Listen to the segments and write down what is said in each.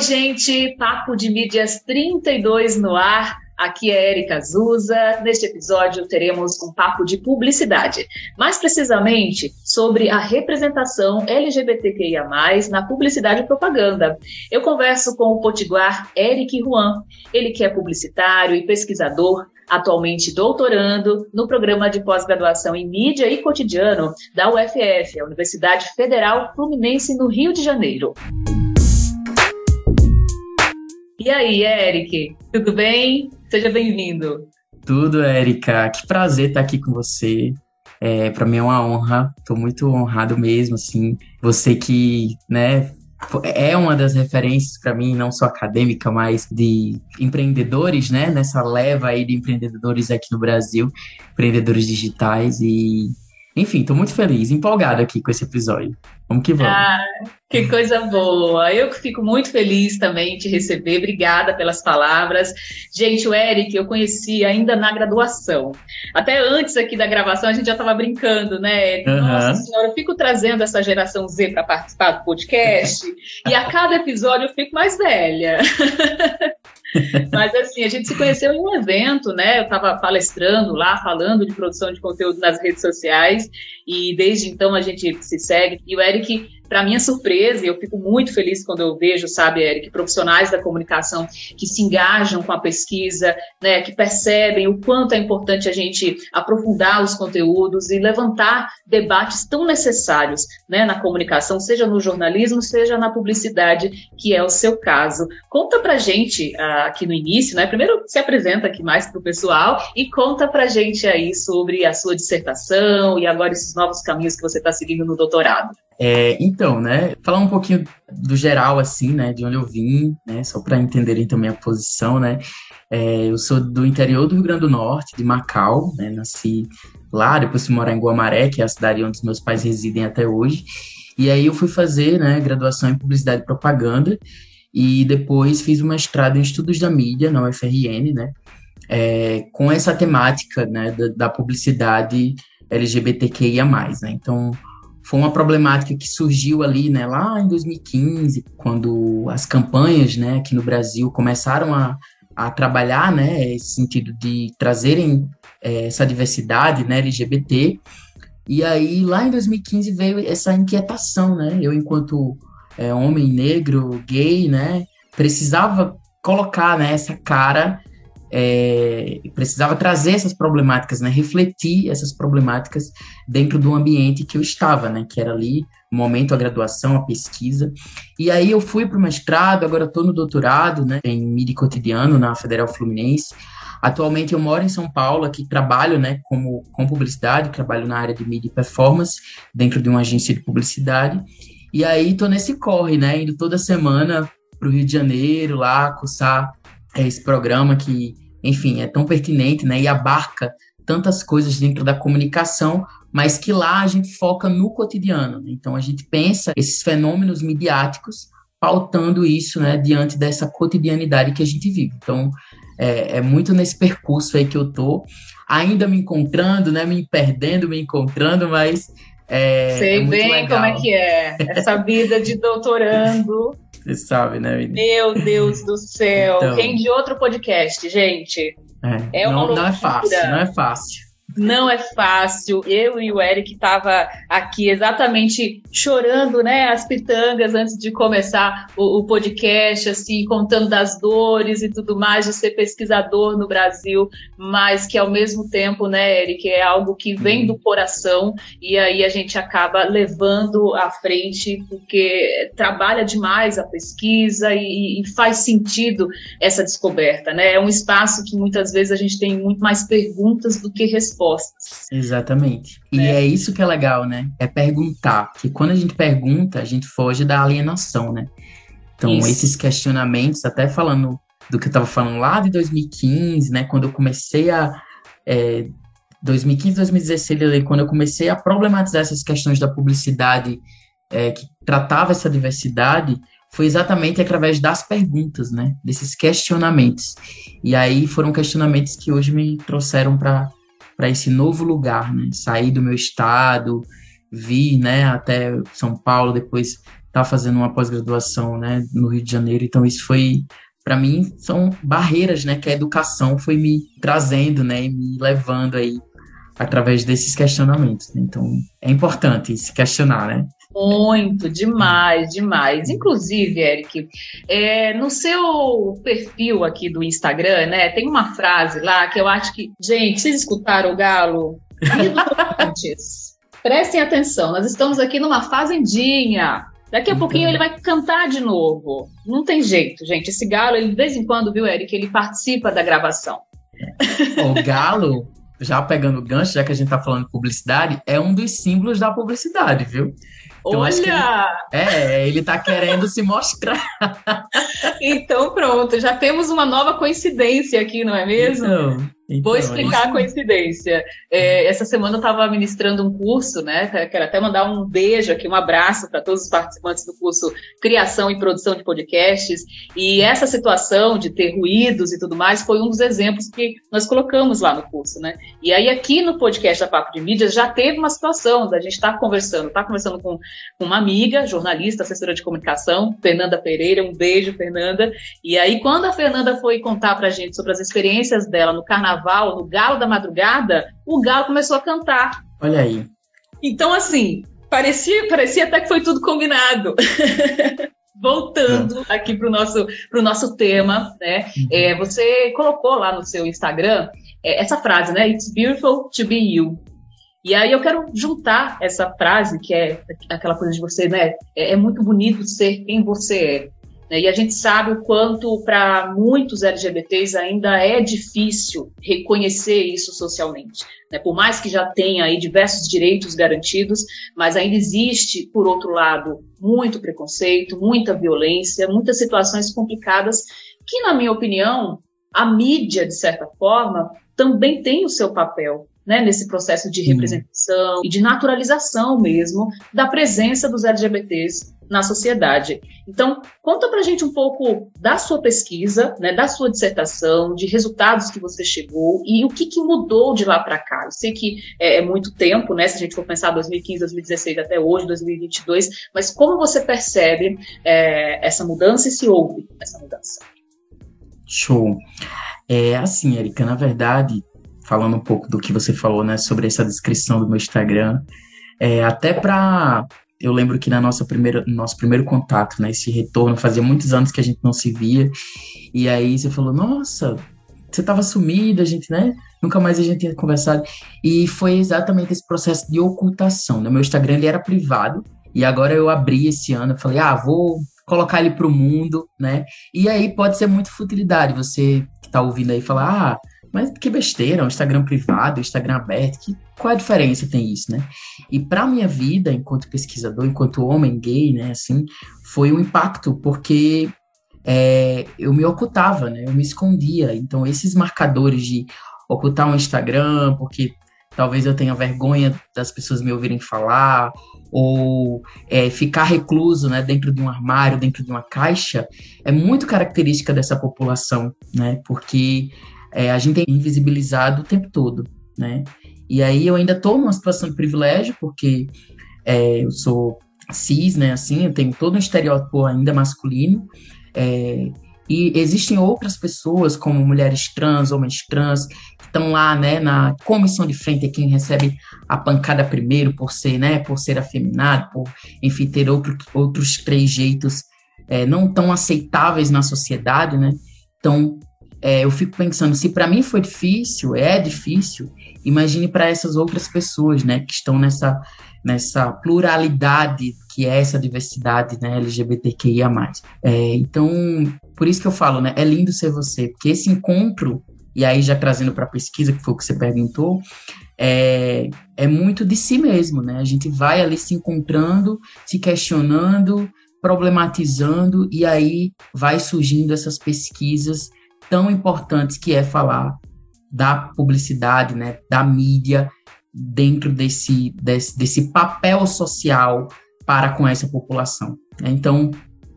Oi, gente! Papo de Mídias 32 no ar. Aqui é Erika Azusa. Neste episódio teremos um papo de publicidade, mais precisamente sobre a representação LGBTQIA+, na publicidade e propaganda. Eu converso com o potiguar Eric Juan, ele que é publicitário e pesquisador, atualmente doutorando no programa de pós-graduação em mídia e cotidiano da UFF, a Universidade Federal Fluminense no Rio de Janeiro. E aí, Eric, tudo bem? Seja bem-vindo. Tudo, Érica. Que prazer estar aqui com você. É, para mim é uma honra. Estou muito honrado mesmo, assim. Você que, né, é uma das referências para mim, não só acadêmica, mas de empreendedores, né? Nessa leva aí de empreendedores aqui no Brasil, empreendedores digitais e enfim, estou muito feliz, empolgado aqui com esse episódio. Vamos que vamos. Ah, que coisa boa. Eu que fico muito feliz também de receber. Obrigada pelas palavras. Gente, o Eric eu conheci ainda na graduação. Até antes aqui da gravação a gente já estava brincando, né, Eric? Uhum. Nossa senhora, eu fico trazendo essa geração Z para participar do podcast e a cada episódio eu fico mais velha. Mas assim, a gente se conheceu em um evento, né? Eu estava palestrando lá, falando de produção de conteúdo nas redes sociais, e desde então a gente se segue. E o Eric para minha surpresa, eu fico muito feliz quando eu vejo, sabe, Eric, profissionais da comunicação que se engajam com a pesquisa, né, que percebem o quanto é importante a gente aprofundar os conteúdos e levantar debates tão necessários né, na comunicação, seja no jornalismo, seja na publicidade, que é o seu caso. Conta pra gente uh, aqui no início, né? Primeiro se apresenta aqui mais para o pessoal e conta pra gente aí sobre a sua dissertação e agora esses novos caminhos que você está seguindo no doutorado. É, então, né, falar um pouquinho do geral, assim, né, de onde eu vim, né, só para entenderem também a posição, né, é, eu sou do interior do Rio Grande do Norte, de Macau, né, nasci lá, depois fui morar em Guamaré, que é a cidade onde meus pais residem até hoje, e aí eu fui fazer, né, graduação em Publicidade e Propaganda, e depois fiz um mestrado em Estudos da Mídia, na UFRN, né, é, com essa temática, né, da, da publicidade LGBTQIA+, né, então foi uma problemática que surgiu ali, né, lá em 2015, quando as campanhas, né, aqui no Brasil começaram a, a trabalhar, né, esse sentido de trazerem é, essa diversidade, né, LGBT. E aí, lá em 2015 veio essa inquietação, né, eu enquanto é, homem negro, gay, né, precisava colocar, né, essa cara é, precisava trazer essas problemáticas, né, refletir essas problemáticas dentro do ambiente que eu estava, né, que era ali o momento, a graduação, a pesquisa. E aí eu fui para o mestrado, agora estou no doutorado, né, em mídia cotidiano na Federal Fluminense. Atualmente eu moro em São Paulo, aqui trabalho, né, como com publicidade, trabalho na área de mídia e performance dentro de uma agência de publicidade. E aí estou nesse corre, né, indo toda semana para o Rio de Janeiro lá cursar é esse programa que, enfim, é tão pertinente, né, e abarca tantas coisas dentro da comunicação, mas que lá a gente foca no cotidiano. Né? Então a gente pensa esses fenômenos midiáticos pautando isso, né, diante dessa cotidianidade que a gente vive. Então é, é muito nesse percurso aí que eu tô, ainda me encontrando, né, me perdendo, me encontrando, mas é, Sei é bem legal. como é que é essa vida de doutorando. Você sabe, né, menina? Meu Deus do céu. Então, Quem de outro podcast, gente? É, é não, não é fácil, não é fácil. Não é fácil. Eu e o Eric tava aqui exatamente chorando, né, as pitangas antes de começar o, o, podcast, assim, contando das dores e tudo mais de ser pesquisador no Brasil, mas que ao mesmo tempo, né, Eric, é algo que vem do coração e aí a gente acaba levando à frente porque trabalha demais a pesquisa e, e faz sentido essa descoberta, né? É um espaço que muitas vezes a gente tem muito mais perguntas do que respostas respostas. Exatamente. E é. é isso que é legal, né? É perguntar. Que quando a gente pergunta, a gente foge da alienação, né? Então, isso. esses questionamentos, até falando do que eu estava falando lá de 2015, né? Quando eu comecei a. É, 2015, 2016, quando eu comecei a problematizar essas questões da publicidade é, que tratava essa diversidade, foi exatamente através das perguntas, né? Desses questionamentos. E aí foram questionamentos que hoje me trouxeram para para esse novo lugar, né? Sair do meu estado, vir, né, até São Paulo, depois tá fazendo uma pós-graduação, né, no Rio de Janeiro. Então isso foi para mim são barreiras, né, que a educação foi me trazendo, né, e me levando aí através desses questionamentos. Né? Então é importante se questionar, né? Muito, demais, demais. Inclusive, Eric, é, no seu perfil aqui do Instagram, né, tem uma frase lá que eu acho que. Gente, vocês escutaram o Galo? Prestem atenção, nós estamos aqui numa fazendinha. Daqui a então... pouquinho ele vai cantar de novo. Não tem jeito, gente. Esse galo, ele de vez em quando, viu, Eric, ele participa da gravação. O galo, já pegando o gancho, já que a gente tá falando de publicidade, é um dos símbolos da publicidade, viu? Então, Olha! Acho que é, ele tá querendo se mostrar. Então, pronto, já temos uma nova coincidência aqui, não é mesmo? Então, então, Vou explicar a coincidência. É, essa semana eu estava ministrando um curso, né? Quero até mandar um beijo aqui, um abraço para todos os participantes do curso Criação e Produção de Podcasts. E essa situação de ter ruídos e tudo mais foi um dos exemplos que nós colocamos lá no curso, né? E aí aqui no podcast da Papo de Mídias já teve uma situação da gente estar tá conversando, estar tá conversando com, com uma amiga, jornalista, assessora de comunicação, Fernanda Pereira. Um beijo, Fernanda. E aí quando a Fernanda foi contar para a gente sobre as experiências dela no Carnaval carnaval, no Galo da Madrugada, o Galo começou a cantar. Olha aí. Então, assim, parecia, parecia até que foi tudo combinado. Voltando aqui para o nosso, pro nosso tema, né? Uhum. É, você colocou lá no seu Instagram é, essa frase, né? It's beautiful to be you. E aí eu quero juntar essa frase, que é aquela coisa de você, né? É, é muito bonito ser quem você é. Né? E a gente sabe o quanto para muitos LGBTs ainda é difícil reconhecer isso socialmente. Né? Por mais que já tenha aí diversos direitos garantidos, mas ainda existe, por outro lado, muito preconceito, muita violência, muitas situações complicadas que, na minha opinião, a mídia, de certa forma, também tem o seu papel né, nesse processo de representação hum. e de naturalização mesmo da presença dos LGBTs na sociedade. Então, conta pra gente um pouco da sua pesquisa, né, da sua dissertação, de resultados que você chegou e o que, que mudou de lá para cá. Eu sei que é, é, muito tempo, né, se a gente for pensar 2015, 2016 até hoje, 2022, mas como você percebe é, essa mudança e se houve essa mudança? Show. É assim, Erika, na verdade, falando um pouco do que você falou, né, sobre essa descrição do meu Instagram, é, até para eu lembro que na nossa primeira, no nosso primeiro contato, né, esse retorno, fazia muitos anos que a gente não se via, e aí você falou, nossa, você estava sumida, a gente, né, nunca mais a gente tinha conversado, e foi exatamente esse processo de ocultação, né, meu Instagram, ele era privado, e agora eu abri esse ano, eu falei, ah, vou colocar ele para o mundo, né, e aí pode ser muito futilidade, você que está ouvindo aí falar, ah, mas que besteira, um Instagram privado, Instagram aberto, que, qual a diferença tem isso, né? E para minha vida, enquanto pesquisador, enquanto homem gay, né, assim, foi um impacto, porque é, eu me ocultava, né? Eu me escondia. Então, esses marcadores de ocultar um Instagram, porque talvez eu tenha vergonha das pessoas me ouvirem falar, ou é, ficar recluso né, dentro de um armário, dentro de uma caixa, é muito característica dessa população, né? Porque é, a gente é invisibilizado o tempo todo, né? E aí eu ainda estou numa situação de privilégio, porque é, eu sou cis, né? Assim, eu tenho todo um estereótipo ainda masculino. É, e existem outras pessoas, como mulheres trans, homens trans, que estão lá, né, na comissão de frente, é quem recebe a pancada primeiro por ser, né, por ser afeminado, por, enfim, ter outro, outros três jeitos é, não tão aceitáveis na sociedade, né? Então, é, eu fico pensando, se para mim foi difícil, é difícil, imagine para essas outras pessoas, né, que estão nessa, nessa pluralidade que é essa diversidade, né, LGBTQIA+. É, então, por isso que eu falo, né, é lindo ser você, porque esse encontro, e aí já trazendo para a pesquisa, que foi o que você perguntou, é, é muito de si mesmo, né, a gente vai ali se encontrando, se questionando, problematizando, e aí vai surgindo essas pesquisas tão importantes que é falar da publicidade, né, da mídia dentro desse, desse, desse papel social para com essa população. Então,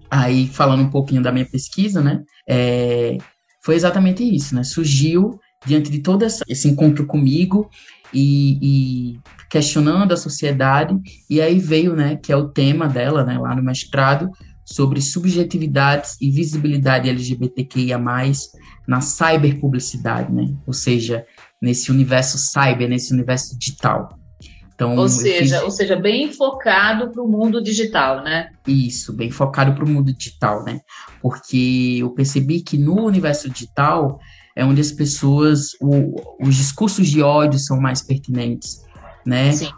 aí falando um pouquinho da minha pesquisa, né, é, foi exatamente isso, né, surgiu diante de todo esse encontro comigo e, e questionando a sociedade, e aí veio, né, que é o tema dela, né, lá no mestrado, sobre subjetividades e visibilidade LGBTQIA+, na cyberpublicidade, né, ou seja, nesse universo cyber, nesse universo digital. Então, ou seja, fiz... ou seja, bem focado para o mundo digital, né? Isso, bem focado para o mundo digital, né? Porque eu percebi que no universo digital é onde as pessoas, o, os discursos de ódio são mais pertinentes, né? Sim.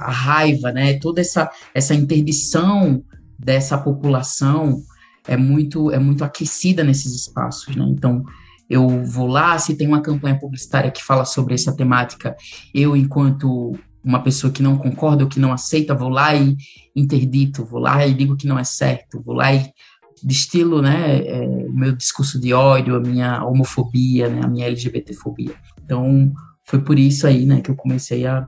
a raiva, né? Toda essa, essa interdição dessa população é muito, é muito aquecida nesses espaços, né? Então, eu vou lá, se tem uma campanha publicitária que fala sobre essa temática, eu, enquanto uma pessoa que não concorda ou que não aceita, vou lá e interdito, vou lá e digo que não é certo, vou lá e destilo né, é, o meu discurso de ódio, a minha homofobia, né, a minha LGBTfobia. Então, foi por isso aí né, que eu comecei a.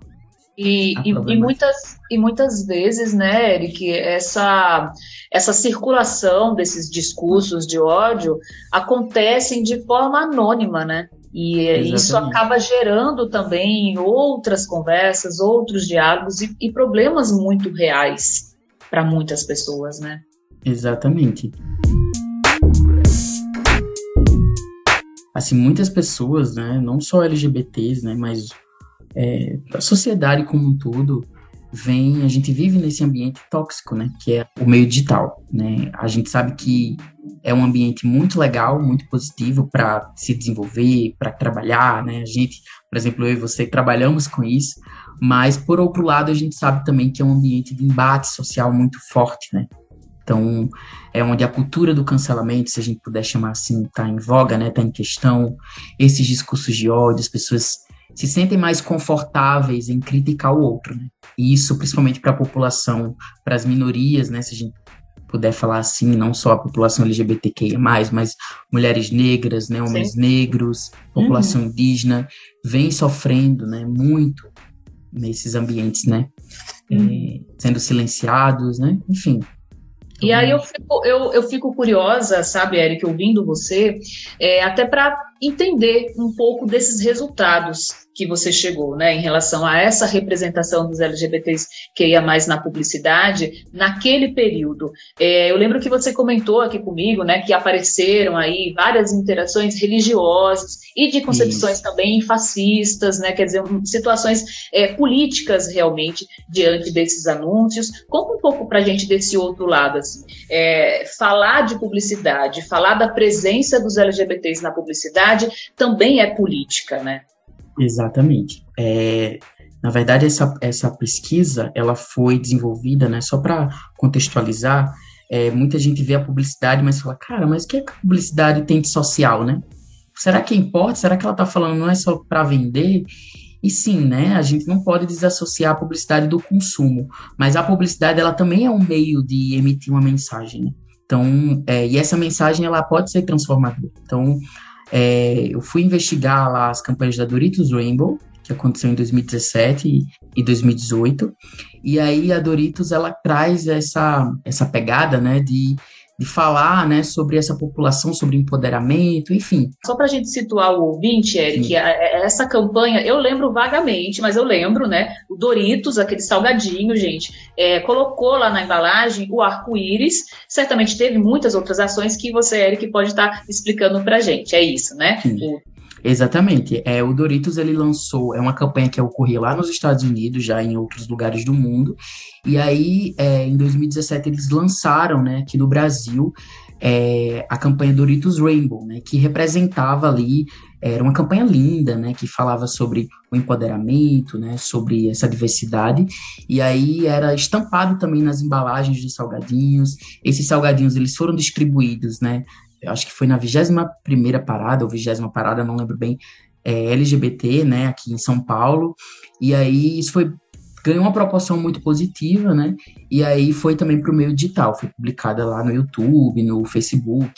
E, e, e, muitas, e muitas vezes, né, Eric, essa, essa circulação desses discursos de ódio acontecem de forma anônima, né? E Exatamente. isso acaba gerando também outras conversas, outros diálogos e, e problemas muito reais para muitas pessoas, né? Exatamente. Assim, muitas pessoas, né, não só LGBTs, né, mas é, a sociedade como um todo, vem, a gente vive nesse ambiente tóxico, né, que é o meio digital, né? A gente sabe que é um ambiente muito legal, muito positivo para se desenvolver, para trabalhar, né? A gente, por exemplo, eu e você trabalhamos com isso, mas por outro lado a gente sabe também que é um ambiente de embate social muito forte, né? Então, é onde a cultura do cancelamento, se a gente puder chamar assim, está em voga, né? Está em questão. Esses discursos de ódio, as pessoas se sentem mais confortáveis em criticar o outro, né? E isso principalmente para a população, para as minorias, né? Se a gente puder falar assim, não só a população LGBTQIA+, mas mulheres negras, né? Homens Sim. negros, população uhum. indígena, vem sofrendo, né? Muito nesses ambientes, né? Uhum. É, sendo silenciados, né? Enfim, e aí eu fico, eu, eu fico curiosa, sabe, Eric, ouvindo você, é, até para entender um pouco desses resultados que você chegou, né, em relação a essa representação dos LGBTs que ia mais na publicidade naquele período. É, eu lembro que você comentou aqui comigo, né, que apareceram aí várias interações religiosas e de concepções Isso. também fascistas, né, quer dizer, situações é, políticas realmente diante desses anúncios. Conta um pouco para a gente desse outro lado, assim. É, falar de publicidade, falar da presença dos LGBTs na publicidade também é política, né? Exatamente. É, na verdade, essa, essa pesquisa ela foi desenvolvida, né, só para contextualizar, é, muita gente vê a publicidade, mas fala, cara, mas o que, é que a publicidade tem de social, né? Será que importa? Será que ela está falando não é só para vender? E sim, né? A gente não pode desassociar a publicidade do consumo, mas a publicidade ela também é um meio de emitir uma mensagem. Né? Então, é, e essa mensagem ela pode ser transformadora. Então, é, eu fui investigar lá as campanhas da Doritos Rainbow, que aconteceu em 2017 e 2018. E aí a Doritos ela traz essa essa pegada, né, de de falar né, sobre essa população, sobre empoderamento, enfim. Só para a gente situar o ouvinte, Eric, essa campanha, eu lembro vagamente, mas eu lembro, né? O Doritos, aquele salgadinho, gente, é, colocou lá na embalagem o arco-íris. Certamente teve muitas outras ações que você, Eric, pode estar tá explicando para a gente. É isso, né? Sim. Exatamente. É, o Doritos ele lançou, é uma campanha que ocorria lá nos Estados Unidos, já em outros lugares do mundo. E aí, é, em 2017, eles lançaram, né, aqui no Brasil, é, a campanha Doritos Rainbow, né, que representava ali, era uma campanha linda, né, que falava sobre o empoderamento, né, sobre essa diversidade, e aí era estampado também nas embalagens dos salgadinhos, esses salgadinhos, eles foram distribuídos, né, eu acho que foi na 21 primeira parada, ou 20 parada, não lembro bem, é, LGBT, né, aqui em São Paulo, e aí isso foi ganhou uma proporção muito positiva, né? E aí foi também para o meio digital, foi publicada lá no YouTube, no Facebook.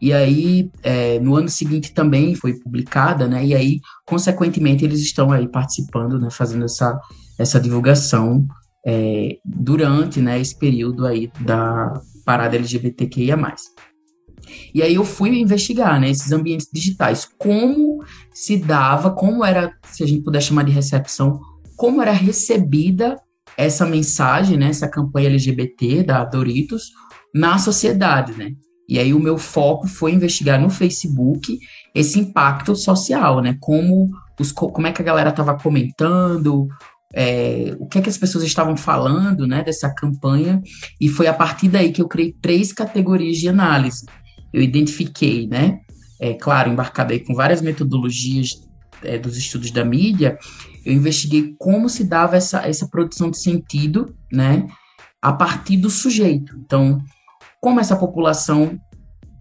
E aí, é, no ano seguinte também foi publicada, né? E aí, consequentemente, eles estão aí participando, né? Fazendo essa, essa divulgação é, durante, né? Esse período aí da parada LGBTQIA+. E aí eu fui investigar, né, esses ambientes digitais, como se dava, como era, se a gente puder chamar de recepção, como era recebida essa mensagem, né, essa campanha LGBT da Doritos na sociedade, né? E aí o meu foco foi investigar no Facebook esse impacto social, né? Como, os, como é que a galera estava comentando, é, o que é que as pessoas estavam falando, né, dessa campanha, e foi a partir daí que eu criei três categorias de análise. Eu identifiquei, né, é, claro, embarcado aí com várias metodologias é, dos estudos da mídia, eu investiguei como se dava essa, essa produção de sentido, né, a partir do sujeito. Então, como essa população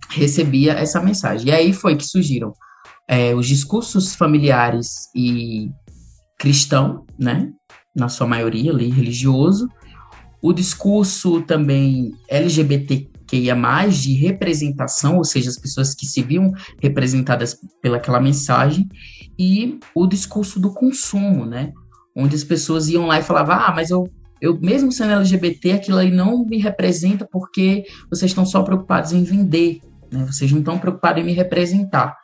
recebia essa mensagem. E aí foi que surgiram é, os discursos familiares e cristão, né, na sua maioria ali, religioso, o discurso também LGBTQIA+, de representação, ou seja, as pessoas que se viam representadas pelaquela mensagem, e o discurso do consumo, né? Onde as pessoas iam lá e falavam, ah, mas eu, eu mesmo sendo LGBT, aquilo aí não me representa porque vocês estão só preocupados em vender, né? Vocês não estão preocupados em me representar.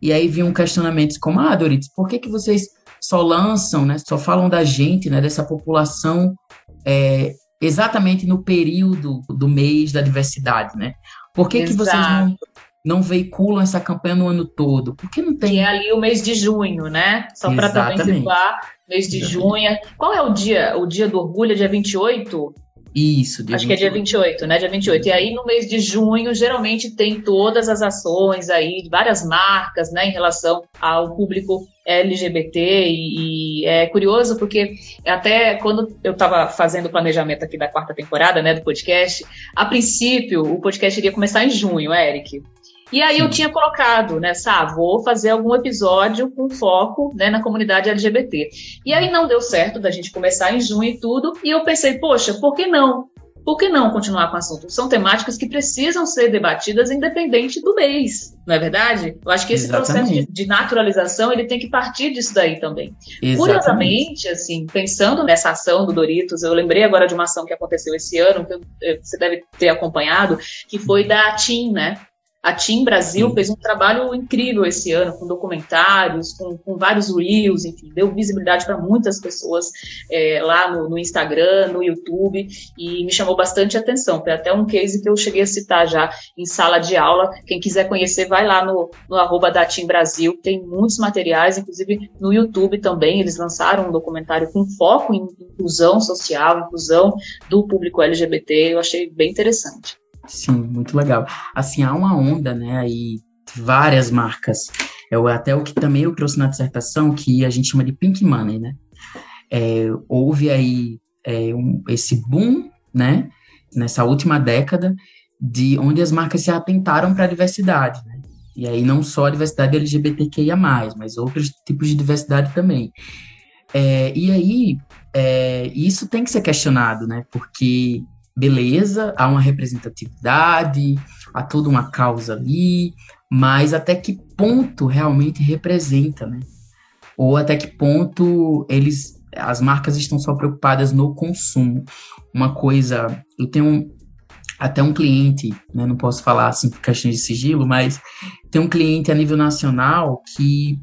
E aí vinham questionamentos como, ah, Doritos, por que, que vocês só lançam, né, só falam da gente, né, dessa população é, exatamente no período do mês da diversidade, né? Por que, que vocês não, não veiculam essa campanha no ano todo? Porque não tem. Que é ali o mês de junho, né? Só para também situar, mês de junho. Qual é o dia? O dia do orgulho é dia 28? Isso, dia Acho 28. que é dia 28, né? Dia 28. E aí, no mês de junho, geralmente tem todas as ações aí, várias marcas, né, em relação ao público LGBT. E, e é curioso porque até quando eu estava fazendo o planejamento aqui da quarta temporada, né, do podcast, a princípio o podcast iria começar em junho, Eric. E aí Sim. eu tinha colocado, né, Sá, vou fazer algum episódio com foco né, na comunidade LGBT. E aí não deu certo da gente começar em junho e tudo, e eu pensei, poxa, por que não? Por que não continuar com o assunto? São temáticas que precisam ser debatidas independente do mês, não é verdade? Eu acho que esse Exatamente. processo de, de, naturalização ele tem que partir disso daí também. Exatamente. Curiosamente, assim, pensando nessa ação do Doritos, eu lembrei agora de uma ação que aconteceu esse ano, que eu, você deve ter acompanhado, que foi da TIM, né? A Team Brasil fez um trabalho incrível esse ano, com documentários, com, com vários reels, enfim, deu visibilidade para muitas pessoas é, lá no, no, Instagram, no YouTube, e me chamou bastante atenção. Foi até um case que eu cheguei a citar já em sala de aula. Quem quiser conhecer, vai lá no, no arroba da Team Brasil, tem muitos materiais, inclusive no YouTube também, eles lançaram um documentário com foco em inclusão social, inclusão do público LGBT, eu achei bem interessante. Sim, muito legal. Assim, há uma onda, né, aí, várias marcas. Eu, até o que também eu trouxe na dissertação, que a gente chama de pink money, né? É, houve aí é, um, esse boom, né, nessa última década, de onde as marcas se atentaram para a diversidade, né? E aí não só a diversidade LGBTQIA+, mas outros tipos de diversidade também. É, e aí, é, isso tem que ser questionado, né? Porque beleza, há uma representatividade, há toda uma causa ali, mas até que ponto realmente representa, né? Ou até que ponto eles, as marcas estão só preocupadas no consumo. Uma coisa, eu tenho até um cliente, né, não posso falar assim por questão de sigilo, mas tem um cliente a nível nacional que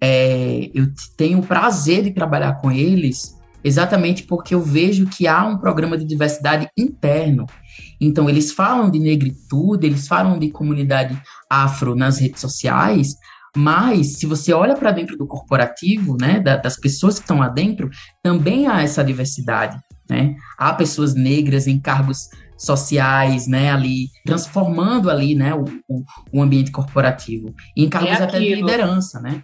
é, eu tenho o prazer de trabalhar com eles exatamente porque eu vejo que há um programa de diversidade interno. Então, eles falam de negritude, eles falam de comunidade afro nas redes sociais, mas se você olha para dentro do corporativo, né, da, das pessoas que estão lá dentro, também há essa diversidade, né? Há pessoas negras em cargos sociais, né, ali transformando ali, né, o, o, o ambiente corporativo, em cargos é até de liderança, né?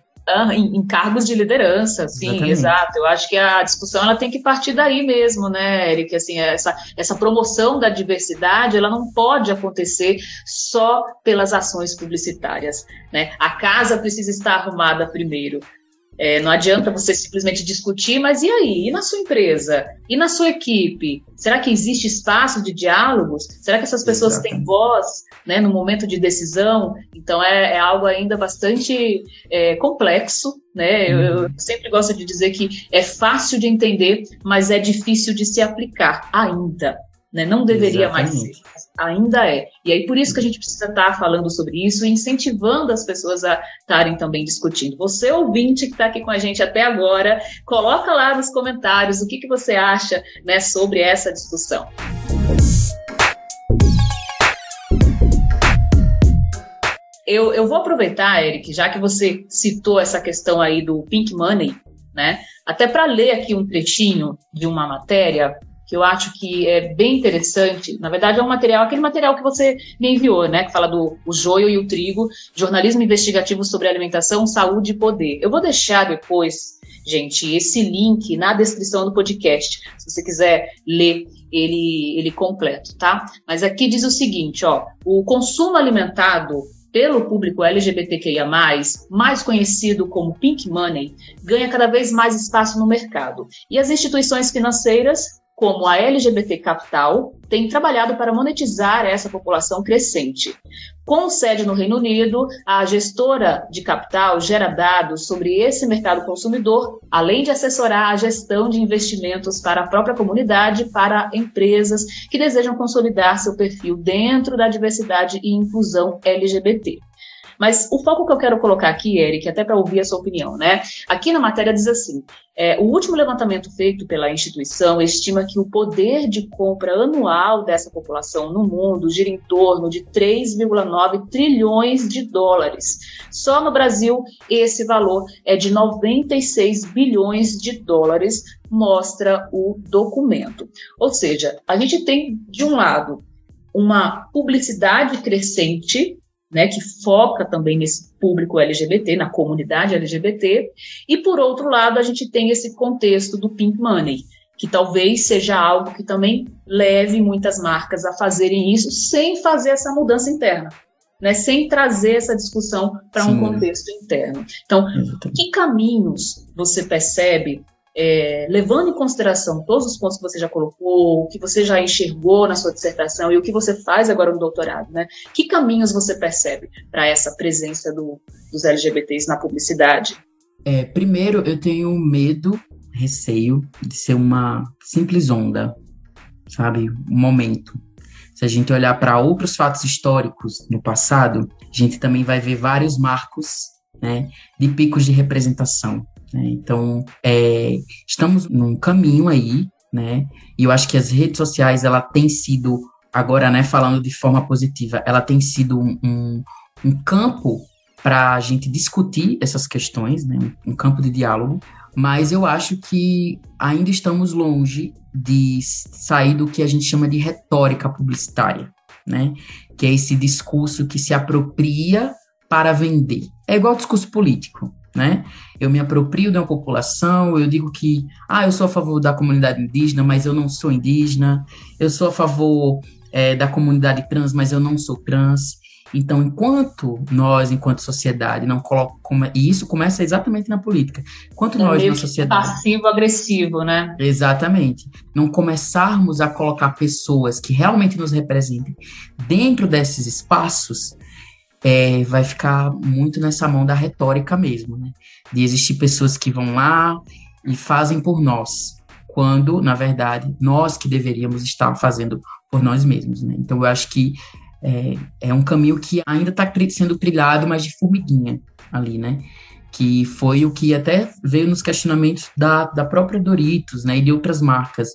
Em, em, cargos de liderança, sim, Exatamente. exato. Eu acho que a discussão ela tem que partir daí mesmo, né, Eric? Assim, essa, essa promoção da diversidade ela não pode acontecer só pelas ações publicitárias. Né? A casa precisa estar arrumada primeiro. É, não adianta você simplesmente discutir, mas e aí? E na sua empresa? E na sua equipe? Será que existe espaço de diálogos? Será que essas pessoas têm voz né, no momento de decisão? Então é, é algo ainda bastante é, complexo. Né? Eu, eu, uhum. sempre gosto de dizer que é fácil de entender, mas é difícil de se aplicar ainda. Né? Não deveria Exatamente. mais ser, ainda é. E aí por isso que a gente precisa estar falando sobre isso e incentivando as pessoas a estarem também discutindo. Você ouvinte que está aqui com a gente até agora, coloca lá nos comentários o que, que você acha né, sobre essa discussão. Eu, eu vou aproveitar, Eric, já que você citou essa questão aí do pink money, né? Até para ler aqui um trechinho de uma matéria que eu acho que é bem interessante. Na verdade, é um material, aquele material que você me enviou, né? Que fala do o joio e o trigo, jornalismo investigativo sobre alimentação, saúde e poder. Eu vou deixar depois, gente, esse link na descrição do podcast, se você quiser ler ele, ele completo, tá? Mas aqui diz o seguinte, ó, o consumo alimentado pelo público LGBTQIA+, mais conhecido como Pink Money, ganha cada vez mais espaço no mercado. E as instituições financeiras como a LGBT Capital, tem trabalhado para monetizar essa população crescente. Com sede no Reino Unido, a gestora de capital gera dados sobre esse mercado consumidor, além de assessorar a gestão de investimentos para a própria comunidade, para empresas que desejam consolidar seu perfil dentro da diversidade e inclusão LGBT. Mas o foco que eu quero colocar aqui, Eric, até para ouvir a sua opinião, né? Aqui na matéria diz assim: é, o último levantamento feito pela instituição estima que o poder de compra anual dessa população no mundo gira em torno de 3,9 trilhões de dólares. Só no Brasil, esse valor é de 96 bilhões de dólares, mostra o documento. Ou seja, a gente tem, de um lado, uma publicidade crescente né, que foca também nesse público LGBT, na comunidade LGBT, e por outro lado a gente tem esse contexto do pink money, que talvez seja algo que também leve muitas marcas a fazerem isso sem fazer essa mudança interna. Né, sem trazer essa discussão para um contexto interno. Então, que caminhos você percebe é, levando em consideração todos os pontos que você já colocou, o que você já enxergou na sua dissertação e o que você faz agora no doutorado, né? Que caminhos você percebe para essa presença do, dos LGBTs na publicidade? É, primeiro, eu tenho medo, receio de ser uma simples onda, sabe? Um momento. Se a gente olhar para outros fatos históricos no passado, a gente também vai ver vários marcos né, de picos de representação. Né? Então, é, estamos num caminho aí, né? E eu acho que as redes sociais, ela tem sido, agora, né, falando de forma positiva, ela tem sido um, um, um campo para a gente discutir essas questões, né? Um campo de diálogo. Mas eu acho que ainda estamos longe de sair do que a gente chama de retórica publicitária, né? Que é esse discurso que se apropria para vender. É igual discurso político né? Eu me aproprio de uma população, eu digo que, ah, eu sou a favor da comunidade indígena, mas eu não sou indígena, eu sou a favor é, da comunidade trans, mas eu não sou trans. Então, enquanto nós, enquanto sociedade, não colocamos. E isso começa exatamente na política. Enquanto é nós, na sociedade. Passivo-agressivo, né? Exatamente. Não começarmos a colocar pessoas que realmente nos representem dentro desses espaços, é, vai ficar muito nessa mão da retórica mesmo, né? De existir pessoas que vão lá e fazem por nós, quando, na verdade, nós que deveríamos estar fazendo por nós mesmos, né? Então, eu acho que é, é um caminho que ainda está sendo trilhado, mas de formiguinha ali, né? que foi o que até veio nos questionamentos da, da própria Doritos, né, e de outras marcas.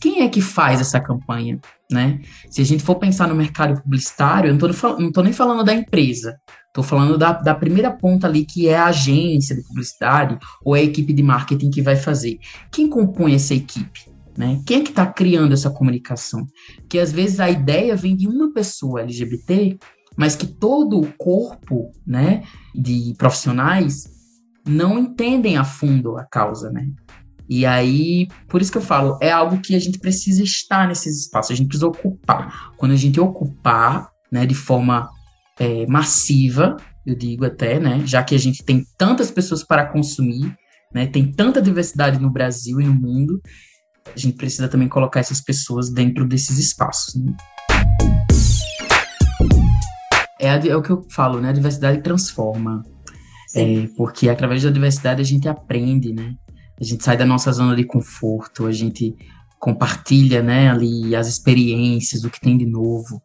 Quem é que faz essa campanha, né? Se a gente for pensar no mercado publicitário, eu não tô nem falando da empresa, tô falando da, da primeira ponta ali, que é a agência de publicidade ou a equipe de marketing que vai fazer. Quem compõe essa equipe? Né? Quem é que está criando essa comunicação? Que às vezes a ideia vem de uma pessoa LGBT, mas que todo o corpo né, de profissionais não entendem a fundo a causa, né? E aí, por isso que eu falo, é algo que a gente precisa estar nesses espaços, a gente precisa ocupar. Quando a gente ocupar, né, de forma é, massiva, eu digo até, né, já que a gente tem tantas pessoas para consumir, né, tem tanta diversidade no Brasil e no mundo, a gente precisa também colocar essas pessoas dentro desses espaços. Né? É, a, é o que eu falo, né, a diversidade transforma. É, porque através da diversidade a gente aprende, né? A gente sai da nossa zona de conforto, a gente compartilha, né, ali as experiências, o que tem de novo.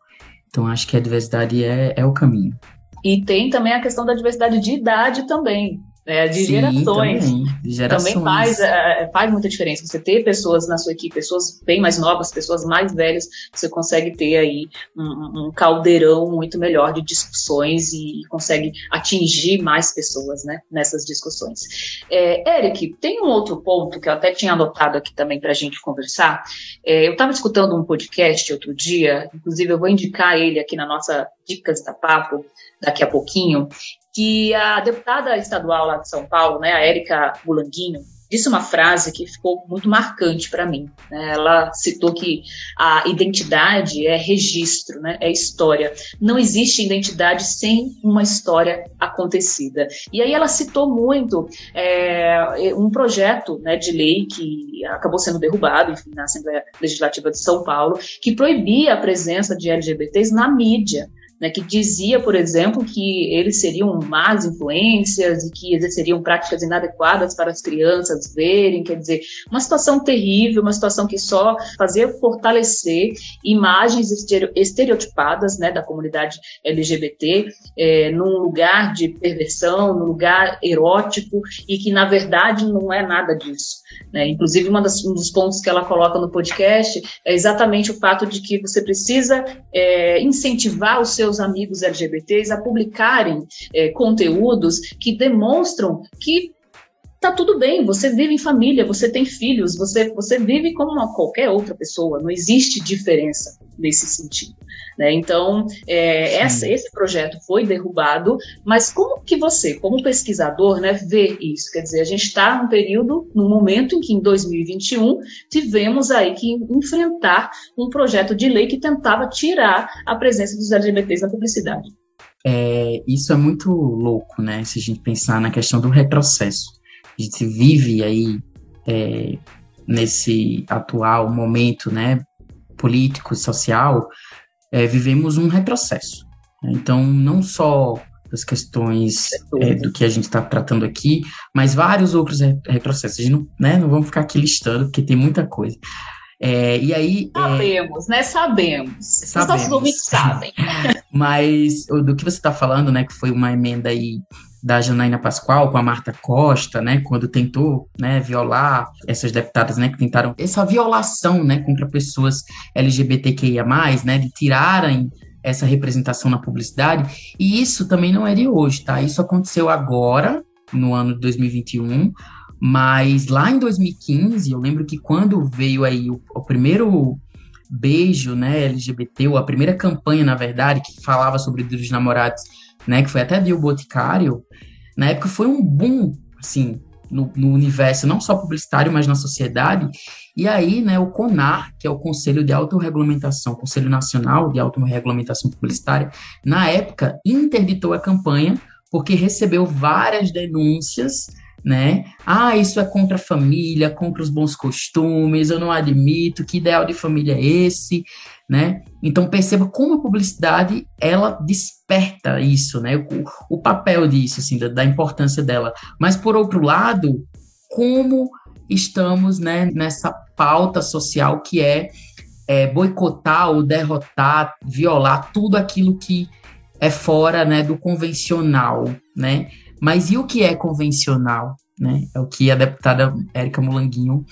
Então, acho que a diversidade é, é o caminho. E tem também a questão da diversidade de idade também é, de, Sim, gerações. Também, de gerações. Também faz, é, faz muita diferença. Você ter pessoas na sua equipe, pessoas bem mais novas, pessoas mais velhas, você consegue ter aí um, um caldeirão muito melhor de discussões e consegue atingir mais pessoas né, nessas discussões. É, Eric, tem um outro ponto que eu até tinha anotado aqui também para a gente conversar. É, eu estava escutando um podcast outro dia, inclusive eu vou indicar ele aqui na nossa Dicas da Papo daqui a pouquinho, que a deputada estadual lá de São Paulo, né, a Érica Mulanguinho, disse uma frase que ficou muito marcante para mim. Né? Ela citou que a identidade é registro, né? é história. Não existe identidade sem uma história acontecida. E aí ela citou muito é, um projeto né, de lei que acabou sendo derrubado enfim, na Assembleia Legislativa de São Paulo, que proibia a presença de LGBTs na mídia né, que dizia, por exemplo, que eles seriam más influências e que exerceriam práticas inadequadas para as crianças verem, quer dizer, uma situação terrível, uma situação que só fazia fortalecer imagens estereotipadas né, da comunidade LGBT é, num lugar de perversão, num lugar erótico e que, na verdade, não é nada disso. Né? Inclusive, das, um dos pontos que ela coloca no podcast é exatamente o fato de que você precisa é, incentivar os seus amigos LGBTs a publicarem é, conteúdos que demonstram que tá tudo bem, você vive em família, você tem filhos, você, você vive como uma, qualquer outra pessoa, não existe diferença nesse sentido. Né? Então, é, essa, esse projeto foi derrubado, mas como que você, como pesquisador, né, vê isso? Quer dizer, a gente está num período, num momento em que, em 2021, tivemos aí que enfrentar um projeto de lei que tentava tirar a presença dos LGBTs na publicidade. É, isso é muito louco, né? Se a gente pensar na questão do retrocesso. A gente vive aí é, nesse atual momento, né, político e social, é, vivemos um retrocesso. Então, não só as questões é, do que a gente está tratando aqui, mas vários outros retrocessos. Não, né, não vamos ficar aqui listando, porque tem muita coisa. É, e aí. É, sabemos, é, né? Sabemos. sabemos. Os nossos ouvintes sabem. mas do que você está falando, né? Que foi uma emenda aí da Janaína Pascoal com a Marta Costa, né, quando tentou, né, violar essas deputadas, né, que tentaram essa violação, né, contra pessoas LGBTQIA+, né, de tirarem essa representação na publicidade, e isso também não é de hoje, tá? Isso aconteceu agora, no ano de 2021, mas lá em 2015, eu lembro que quando veio aí o, o primeiro beijo, né, LGBT, ou a primeira campanha, na verdade, que falava sobre os namorados né, que foi até Bill Boticário, na época foi um boom, assim, no, no, universo, não só publicitário, mas na sociedade. E aí, né, o CONAR, que é o Conselho de Autorregulamentação, Conselho Nacional de Autorregulamentação Publicitária, na época interditou a campanha porque recebeu várias denúncias, né? Ah, isso é contra a família, contra os bons costumes, eu não admito, que ideal de família é esse? né? Então perceba como a publicidade ela desperta isso, né? O, o papel disso, assim, da, da, importância dela. Mas por outro lado, como estamos, né, nessa pauta social que é, é boicotar ou derrotar, violar tudo aquilo que é fora, né, do convencional, né? Mas e o que é convencional, né? É o que a deputada Érica Mulanguinho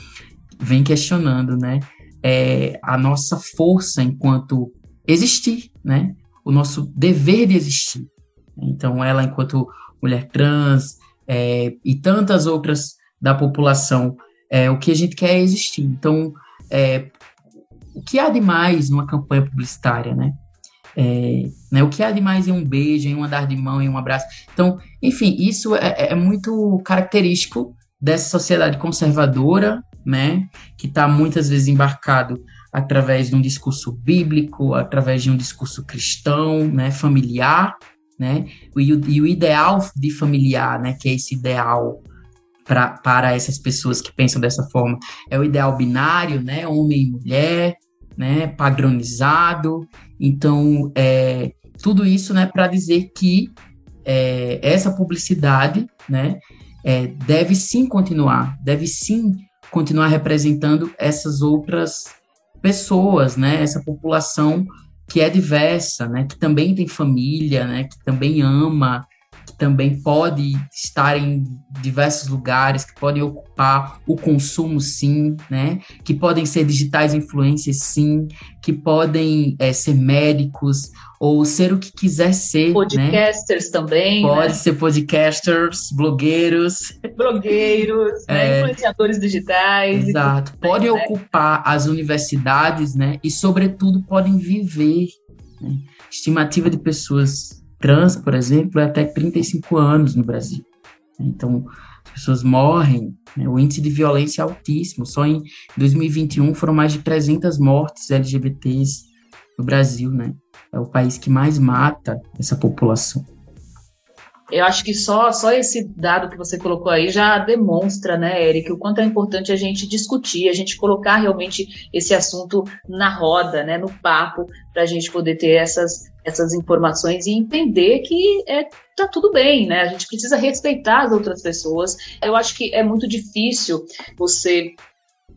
vem questionando, né? é, a nossa força enquanto existir, né? O nosso dever de existir. Então, ela, enquanto mulher trans é, e tantas outras da população, é, o que a gente quer é existir. Então, é, o que há de mais numa campanha publicitária, né? É, né, o que há de mais em um beijo, em um andar de mão, em um abraço. Então, enfim, isso é, é muito característico dessa sociedade conservadora né, que está muitas vezes embarcado através de um discurso bíblico, através de um discurso cristão, né, familiar, né, e o, e o ideal de familiar, né, que é esse ideal pra, para essas pessoas que pensam dessa forma, é o ideal binário, né, homem e mulher, né, padronizado. Então, é, tudo isso, né, para dizer que é, essa publicidade, né, é, deve sim continuar, deve sim continuar representando essas outras pessoas, né? Essa população que é diversa, né? Que também tem família, né? Que também ama, também pode estar em diversos lugares, que podem ocupar o consumo, sim, né? Que podem ser digitais influencers, sim, que podem é, ser médicos ou ser o que quiser ser. Né? Podcasters né? também. Pode né? ser podcasters, blogueiros. Blogueiros, né? é, né? influenciadores digitais. Exato. Podem né? ocupar as universidades, né? E, sobretudo, podem viver. Né? Estimativa de pessoas trans, por exemplo, é até 35 anos no Brasil. Então, as pessoas morrem, né? o índice de violência é altíssimo. Só em 2021 foram mais de 300 mortes LGBTs no Brasil, né? É o país que mais mata essa população. Eu acho que só, só esse dado que você colocou aí já demonstra, né, Eric, o quanto é importante a gente discutir, a gente colocar realmente esse assunto na roda, né, no papo, para a gente poder ter essas, essas informações e entender que é, tá tudo bem, né? A gente precisa respeitar as outras pessoas. Eu acho que é muito difícil você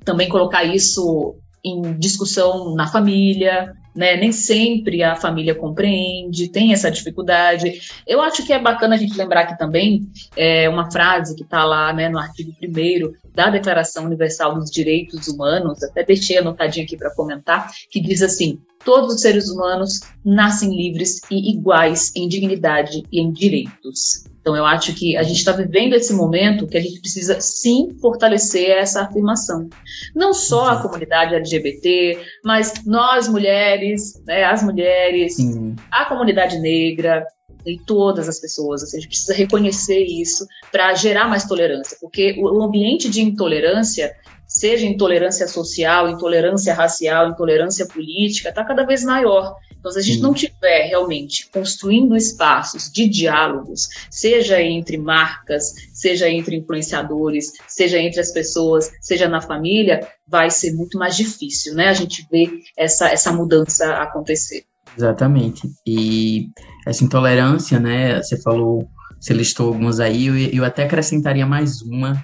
também colocar isso em discussão na família, né? Nem sempre a família compreende, tem essa dificuldade. Eu acho que é bacana a gente lembrar aqui também é, uma frase que está lá né, no artigo 1 da Declaração Universal dos Direitos Humanos, até deixei anotadinho aqui para comentar, que diz assim: todos os seres humanos nascem livres e iguais em dignidade e em direitos. Então, eu acho que a gente está vivendo esse momento que a gente precisa sim fortalecer essa afirmação. Não só a comunidade LGBT, mas nós mulheres, né, as mulheres, sim. a comunidade negra, e todas as pessoas. Assim, a gente precisa reconhecer isso para gerar mais tolerância, porque o ambiente de intolerância, seja intolerância social, intolerância racial, intolerância política, está cada vez maior. Então, se a gente Sim. não tiver realmente construindo espaços de diálogos, seja entre marcas, seja entre influenciadores, seja entre as pessoas, seja na família, vai ser muito mais difícil, né? A gente ver essa, essa mudança acontecer. Exatamente. E essa intolerância, né? Você falou, você listou algumas aí, eu, eu até acrescentaria mais uma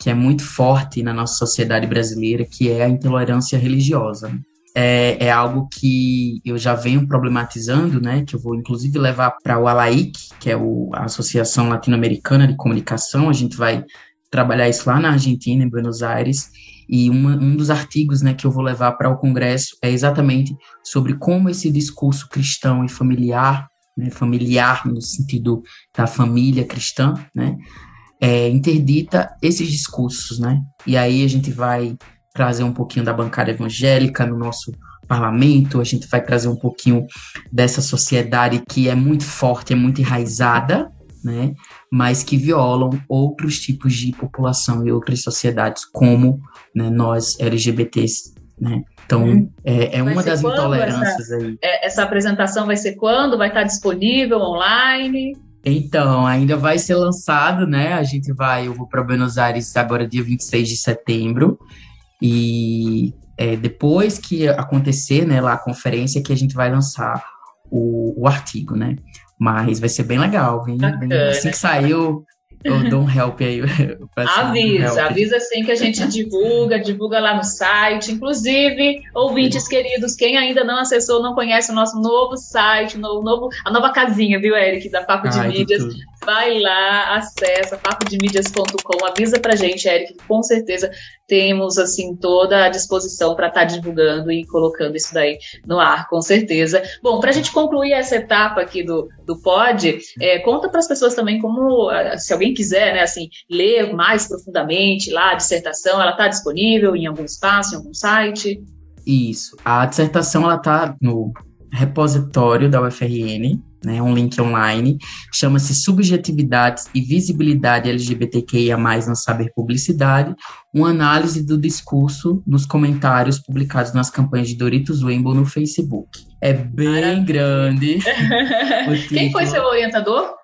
que é muito forte na nossa sociedade brasileira, que é a intolerância religiosa é, é, algo que eu já venho problematizando, né? Que eu vou inclusive levar para o ALAIC, que é o, a Associação Latino-Americana de Comunicação. A gente vai trabalhar isso lá na Argentina, em Buenos Aires. E uma, um dos artigos né, que eu vou levar para o Congresso é exatamente sobre como esse discurso cristão e familiar, né, familiar no sentido da família cristã, né, é, interdita esses discursos, né? E aí a gente vai trazer um pouquinho da bancada evangélica no nosso parlamento, a gente vai trazer um pouquinho dessa sociedade que é muito forte, é muito enraizada, né? Mas que violam outros tipos de população e outras sociedades, como né, nós LGBTs, né? Então, hum. é, é uma das intolerâncias essa, aí. É, essa apresentação vai ser quando? Vai estar disponível online? Então, ainda vai ser lançado, né? A gente vai, eu vou para Buenos Aires agora dia 26 de setembro. E é, depois que acontecer né, lá a conferência, que a gente vai lançar o, o artigo, né? Mas vai ser bem legal, bem, bem assim que saiu, eu dou um help aí. Avisa, um help. avisa sim que a gente divulga, divulga lá no site. Inclusive, ouvintes queridos, quem ainda não acessou, não conhece o nosso novo site, no, novo, a nova casinha, viu, Eric, da Papo de Mídias. Vai lá, acessa papodemídias.com, avisa pra gente, Eric, com certeza temos assim toda a disposição para estar tá divulgando e colocando isso daí no ar, com certeza. Bom, para a gente concluir essa etapa aqui do, do pod, é, conta para as pessoas também como, se alguém quiser, né, assim, ler mais profundamente lá a dissertação, ela está disponível em algum espaço, em algum site? Isso. A dissertação ela está no repositório da UFRN, né, um link online, chama-se Subjetividades e Visibilidade LGBTQIA+, na Saber Publicidade, uma análise do discurso nos comentários publicados nas campanhas de Doritos Rainbow no Facebook. É bem Maravilha. grande. Quem foi seu orientador?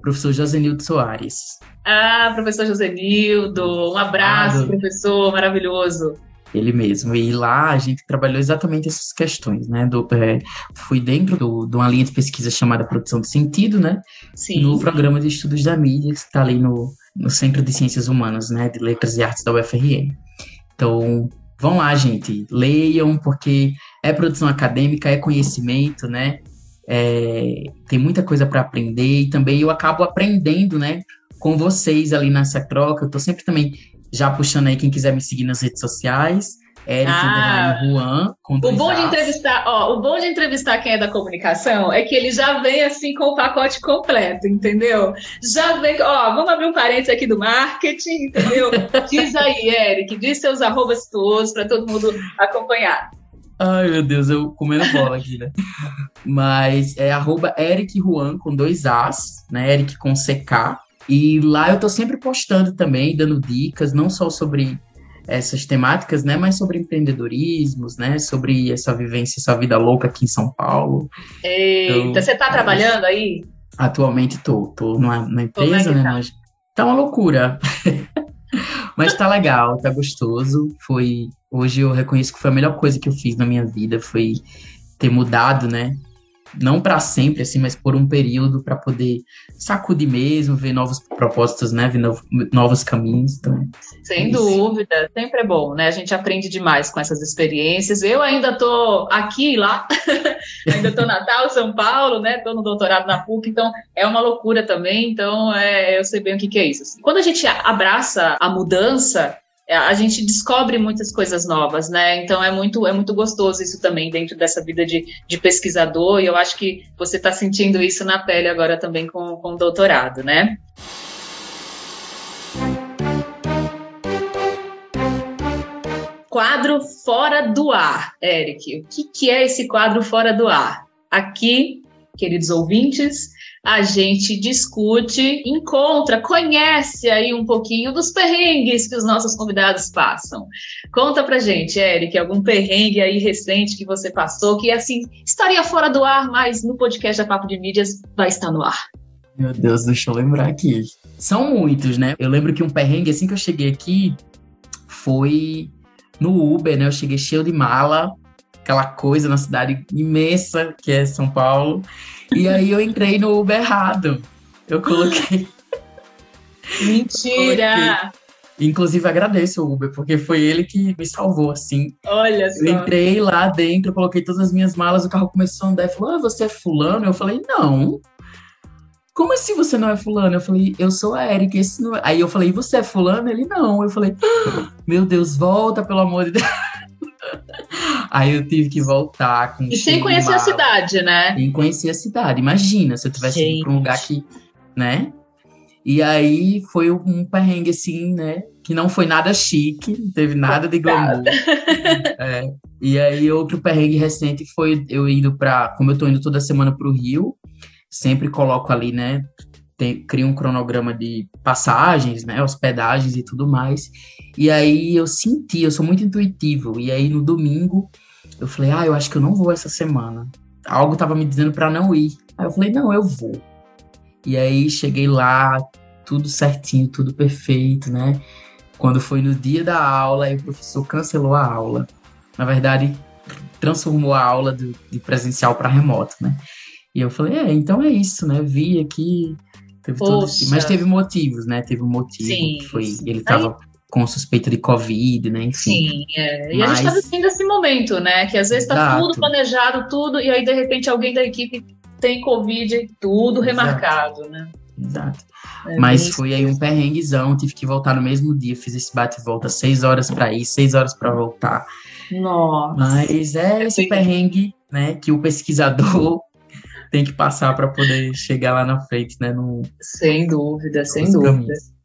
Professor Josenildo Soares. Ah, professor Josenildo, um abraço, ah, professor, maravilhoso. Ele mesmo. E lá a gente trabalhou exatamente essas questões, né? Do, é, fui dentro do, de uma linha de pesquisa chamada Produção de Sentido, né? Sim. No programa de estudos da mídia, que está ali no no Centro de Ciências Humanas, né, de Letras e Artes da UFRN. Então, vão lá, gente, leiam, porque é produção acadêmica, é conhecimento, né? É, tem muita coisa para aprender e também eu acabo aprendendo, né, com vocês ali nessa troca. Eu tô sempre também já puxando aí quem quiser me seguir nas redes sociais. Eric ah, Juan, com o bom de entrevistar, ó, o bom de entrevistar quem é da comunicação é que ele já vem assim com o pacote completo, entendeu? Já vem, ó, vamos abrir um parênteses aqui do marketing, entendeu? diz aí, Eric, diz seus arrobas todos para todo mundo acompanhar. Ai, meu Deus, eu comendo bola aqui, né? Mas é arroba Eric Juan com dois As, né? Eric com CK. E lá eu tô sempre postando também, dando dicas, não só sobre essas temáticas, né, mas sobre empreendedorismos, né, sobre essa vivência, essa vida louca aqui em São Paulo. Eita, então, você tá trabalhando aí? Atualmente tô, tô numa, numa empresa, é né, tá? mas tá uma loucura. mas tá legal, tá gostoso. Foi hoje eu reconheço que foi a melhor coisa que eu fiz na minha vida, foi ter mudado, né, não para sempre, assim, mas por um período para poder sacudir mesmo, ver novos propósitos, né? Ver novos, novos caminhos. Então, Sem é dúvida, sempre é bom, né? A gente aprende demais com essas experiências. Eu ainda tô aqui e lá, ainda tô Natal, São Paulo, né? Tô no doutorado na PUC, então é uma loucura também. Então, é, eu sei bem o que, que é isso. Assim. Quando a gente abraça a mudança, é, a gente descobre muitas coisas novas, né? Então é muito, é muito gostoso isso também dentro dessa vida de, de pesquisador, e eu acho que você está sentindo isso na pele agora também com, com o doutorado, né? Quadro fora do ar, Eric. O que, que é esse quadro fora do ar? Aqui, queridos ouvintes, a gente discute, encontra, conhece aí um pouquinho dos perrengues que os nossos convidados passam. Conta pra gente, Eric, algum perrengue aí recente que você passou, que assim, estaria fora do ar, mas no podcast da Papo de Mídias vai estar no ar. Meu Deus, deixa eu lembrar aqui. São muitos, né? Eu lembro que um perrengue, assim que eu cheguei aqui, foi no Uber, né? Eu cheguei cheio de mala, aquela coisa na cidade imensa que é São Paulo. E aí eu entrei no Uber errado. Eu coloquei. Mentira! Coloquei. Inclusive agradeço o Uber, porque foi ele que me salvou, assim. Olha só. Eu entrei lá dentro, coloquei todas as minhas malas, o carro começou a andar e falou: Ah, você é fulano? Eu falei, não. Como assim você não é fulano? Eu falei, eu sou a Erika, esse não é. Aí eu falei, você é fulano? Ele não. Eu falei, ah, meu Deus, volta, pelo amor de Deus. Aí eu tive que voltar com E sem conhecer a cidade, né? Sem conhecer a cidade. Imagina se eu tivesse ido pra um lugar que, né? E aí foi um perrengue assim, né? Que não foi nada chique, não teve nada de glamour. é. E aí outro perrengue recente foi eu indo para, como eu tô indo toda semana pro Rio, sempre coloco ali, né? Tem, crio um cronograma de passagens, né? Hospedagens e tudo mais. E aí eu senti, eu sou muito intuitivo. E aí no domingo eu falei, ah, eu acho que eu não vou essa semana. Algo tava me dizendo para não ir. Aí eu falei, não, eu vou. E aí cheguei lá, tudo certinho, tudo perfeito, né? Quando foi no dia da aula, o professor cancelou a aula. Na verdade, transformou a aula do, de presencial para remoto, né? E eu falei, é, então é isso, né? Vi aqui, teve esse... Mas teve motivos, né? Teve um motivo Sim. que foi... Ele tava com suspeita de Covid, né? Enfim. Sim, é. E Mas... a gente está vivendo esse momento, né? Que às vezes está tudo planejado, tudo, e aí de repente alguém da equipe tem Covid, tudo remarcado, Exato. né? Exato. É Mas foi aí um perrenguezão, tive que voltar no mesmo dia, fiz esse bate e volta, seis horas para ir, seis horas para voltar. Nossa. Mas é esse perrengue, né, que o pesquisador tem que passar para poder chegar lá na frente, né? No, sem dúvida, sem dúvida. Caminhos.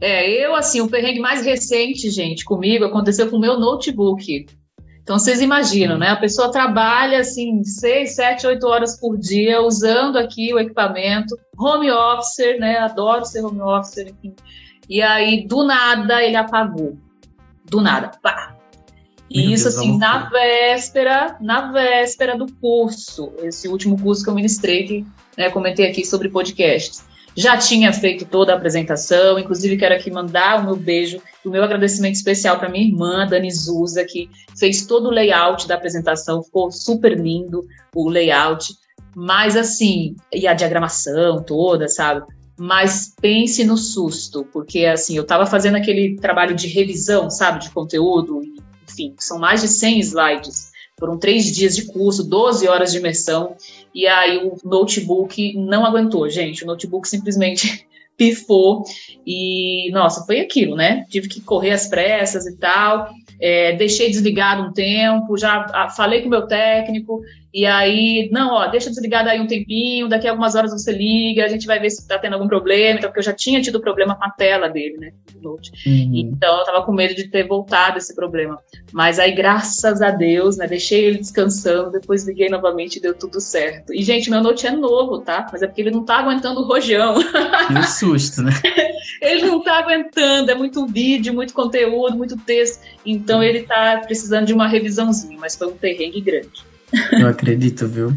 É, eu, assim, o perrengue mais recente, gente, comigo, aconteceu com o meu notebook. Então, vocês imaginam, né? A pessoa trabalha, assim, seis, sete, oito horas por dia, usando aqui o equipamento, home officer, né? Adoro ser home officer, enfim. E aí, do nada, ele apagou. Do nada, pá! E isso, assim, na véspera, na véspera do curso, esse último curso que eu ministrei, que né, comentei aqui sobre podcasts. Já tinha feito toda a apresentação, inclusive quero aqui mandar o meu beijo, o meu agradecimento especial para minha irmã, Dani Zuza, que fez todo o layout da apresentação, ficou super lindo o layout, mas assim, e a diagramação toda, sabe? mas pense no susto, porque assim, eu estava fazendo aquele trabalho de revisão, sabe, de conteúdo, enfim, são mais de 100 slides. Foram três dias de curso, 12 horas de imersão, e aí o notebook não aguentou, gente. O notebook simplesmente pifou e, nossa, foi aquilo, né? Tive que correr às pressas e tal. É, deixei desligado um tempo, já ah, falei com o meu técnico, e aí, não, ó, deixa desligado aí um tempinho, daqui a algumas horas você liga, a gente vai ver se tá tendo algum problema, então, porque eu já tinha tido problema com a tela dele, né, Note. Uhum. Então, eu tava com medo de ter voltado esse problema. Mas aí, graças a Deus, né, deixei ele descansando, depois liguei novamente e deu tudo certo. E, gente, meu Note é novo, tá? Mas é porque ele não tá aguentando o rojão. Que susto, né? ele não tá aguentando, é muito vídeo, muito conteúdo, muito texto, então ele tá precisando de uma revisãozinha, mas foi um terreno grande. Eu acredito, viu?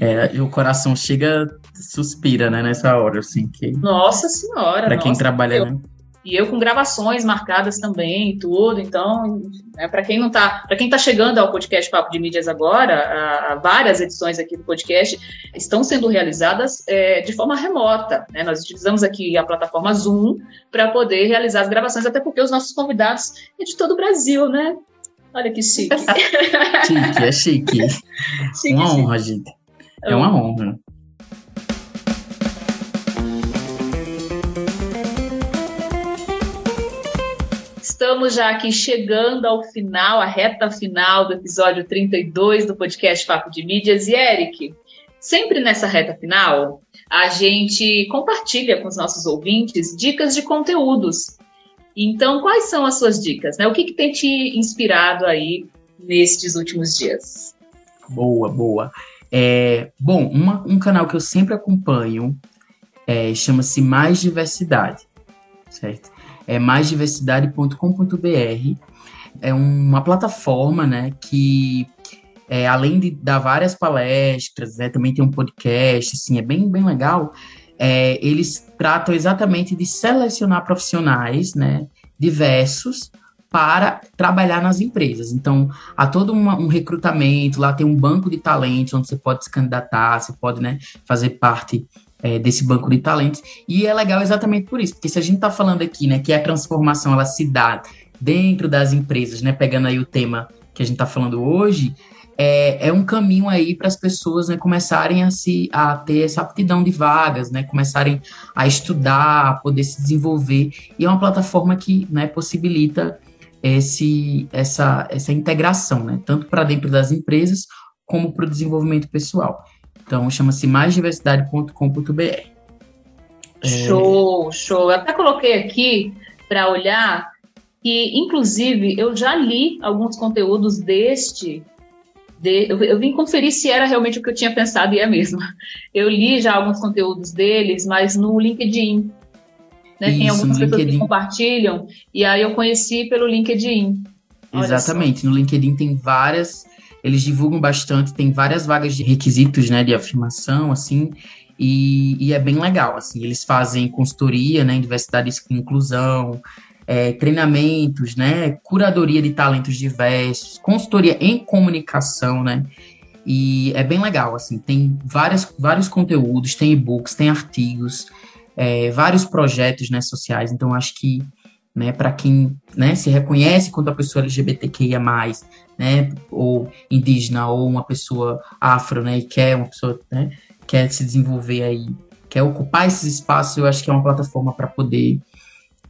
É, e o coração chega, suspira, né, nessa hora, assim, que... Nossa Senhora! Para quem trabalha, eu, né? E eu com gravações marcadas também, tudo, então, é, para quem não tá, para quem tá chegando ao podcast Papo de Mídias agora, a, a várias edições aqui do podcast estão sendo realizadas é, de forma remota, né? Nós utilizamos aqui a plataforma Zoom para poder realizar as gravações, até porque os nossos convidados é de todo o Brasil, né? Olha que chique. chique, é chique. chique uma chique. honra, gente. É uma honra. Estamos já aqui chegando ao final, a reta final do episódio 32 do podcast Papo de Mídias. E Eric, sempre nessa reta final, a gente compartilha com os nossos ouvintes dicas de conteúdos então, quais são as suas dicas? Né? O que, que tem te inspirado aí nestes últimos dias? Boa, boa. É, bom, uma, um canal que eu sempre acompanho é, chama-se Mais Diversidade, certo? É maisdiversidade.com.br. É uma plataforma, né, que é, além de dar várias palestras, né, também tem um podcast, assim, é bem, bem legal é, eles tratam exatamente de selecionar profissionais né, diversos para trabalhar nas empresas. Então, há todo uma, um recrutamento, lá tem um banco de talentos onde você pode se candidatar, você pode né, fazer parte é, desse banco de talentos. E é legal exatamente por isso, porque se a gente está falando aqui né, que a transformação ela se dá dentro das empresas, né, pegando aí o tema que a gente está falando hoje, é, é um caminho aí para as pessoas né, começarem a, se, a ter essa aptidão de vagas, né, começarem a estudar, a poder se desenvolver. E é uma plataforma que né, possibilita esse, essa, essa integração, né, tanto para dentro das empresas como para o desenvolvimento pessoal. Então, chama-se maisdiversidade.com.br. É... Show, show. Eu até coloquei aqui para olhar que, inclusive, eu já li alguns conteúdos deste de, eu, eu, vim conferir se era realmente o que eu tinha pensado e é mesmo. Eu li já alguns conteúdos deles, mas no LinkedIn. Né? Isso, Tem algumas pessoas LinkedIn. que compartilham, e aí eu conheci pelo LinkedIn. Exatamente, no LinkedIn tem várias, eles divulgam bastante, tem várias vagas de requisitos, né, de afirmação, assim, e, e é bem legal, assim, eles fazem consultoria, né, em diversidade e inclusão, é, treinamentos, né, curadoria de talentos diversos, consultoria em comunicação, né, e é bem legal, assim, tem várias, vários conteúdos, tem e-books, tem artigos, é, vários projetos, né, sociais, então acho que, né, para quem, né, se reconhece quanto a pessoa LGBTQIA+, né, ou indígena, ou uma pessoa afro, né, e quer uma pessoa, né, quer se desenvolver aí, quer ocupar esses espaços, eu acho que é uma plataforma para poder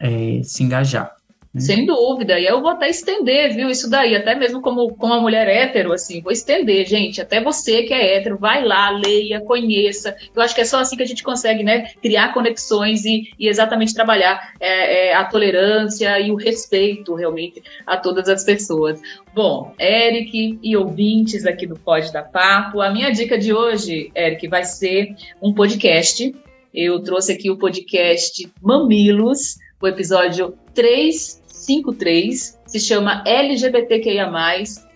é, se engajar. Né? Sem dúvida, e eu vou até estender, viu, isso daí, até mesmo como, como uma mulher hétero, assim, vou estender, gente, até você que é hétero, vai lá, leia, conheça, eu acho que é só assim que a gente consegue, né, criar conexões e, e exatamente trabalhar é, é, a tolerância e o respeito, realmente, a todas as pessoas. Bom, Eric e ouvintes aqui do Pode da Papo, a minha dica de hoje, Eric, vai ser um podcast, eu trouxe aqui o podcast Mamilos, o episódio 353 se chama LGBTQIA+,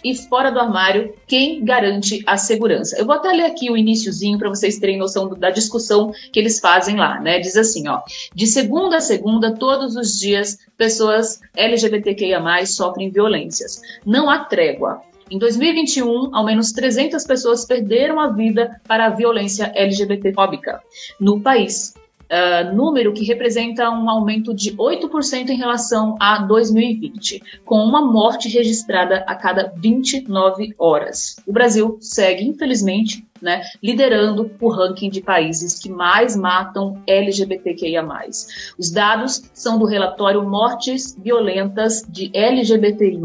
e Fora do Armário, Quem Garante a Segurança. Eu vou até ler aqui o iníciozinho para vocês terem noção da discussão que eles fazem lá, né? Diz assim, ó, de segunda a segunda, todos os dias, pessoas LGBTQIA+, sofrem violências. Não há trégua. Em 2021, ao menos 300 pessoas perderam a vida para a violência LGBT-fóbica no país. Uh, número que representa um aumento de 8% em relação a 2020, com uma morte registrada a cada 29 horas. O Brasil segue, infelizmente, né, liderando o ranking de países que mais matam LGBTQIA+. Os dados são do relatório Mortes Violentas de LGBTI+,